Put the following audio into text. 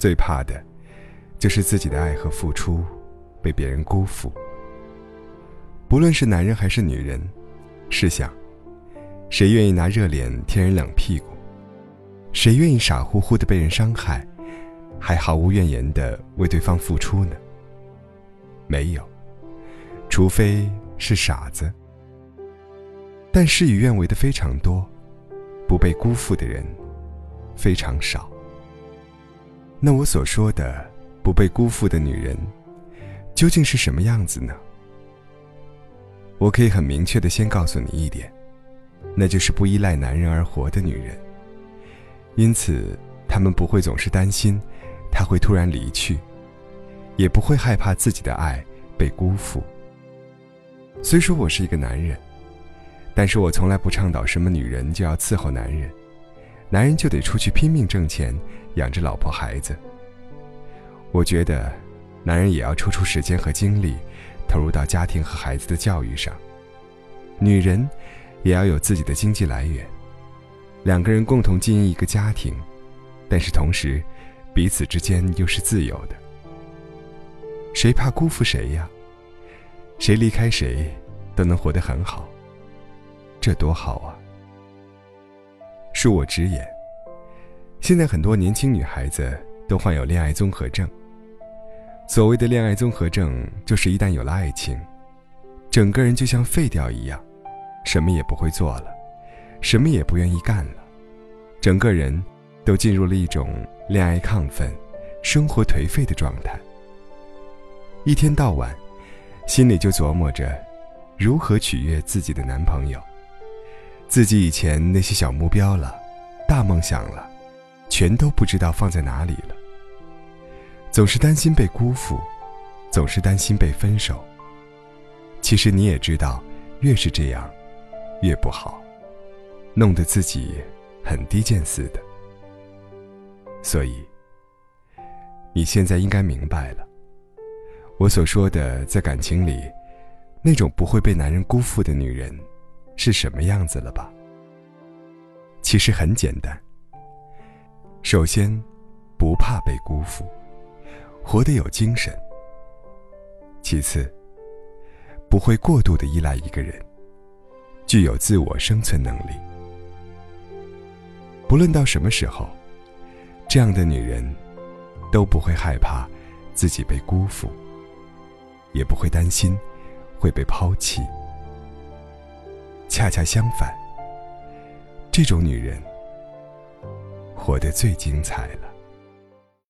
最怕的，就是自己的爱和付出被别人辜负。不论是男人还是女人，试想，谁愿意拿热脸贴人冷屁股？谁愿意傻乎乎的被人伤害，还毫无怨言的为对方付出呢？没有，除非是傻子。但事与愿违的非常多，不被辜负的人。非常少。那我所说的不被辜负的女人，究竟是什么样子呢？我可以很明确的先告诉你一点，那就是不依赖男人而活的女人。因此，她们不会总是担心他会突然离去，也不会害怕自己的爱被辜负。虽说我是一个男人，但是我从来不倡导什么女人就要伺候男人。男人就得出去拼命挣钱，养着老婆孩子。我觉得，男人也要抽出时间和精力，投入到家庭和孩子的教育上。女人，也要有自己的经济来源，两个人共同经营一个家庭，但是同时，彼此之间又是自由的。谁怕辜负谁呀？谁离开谁，都能活得很好。这多好啊！恕我直言，现在很多年轻女孩子都患有恋爱综合症。所谓的恋爱综合症，就是一旦有了爱情，整个人就像废掉一样，什么也不会做了，什么也不愿意干了，整个人都进入了一种恋爱亢奋、生活颓废的状态。一天到晚，心里就琢磨着如何取悦自己的男朋友。自己以前那些小目标了，大梦想了，全都不知道放在哪里了。总是担心被辜负，总是担心被分手。其实你也知道，越是这样，越不好，弄得自己很低贱似的。所以，你现在应该明白了，我所说的在感情里，那种不会被男人辜负的女人。是什么样子了吧？其实很简单。首先，不怕被辜负，活得有精神。其次，不会过度的依赖一个人，具有自我生存能力。不论到什么时候，这样的女人，都不会害怕自己被辜负，也不会担心会被抛弃。恰恰相反，这种女人活得最精彩了。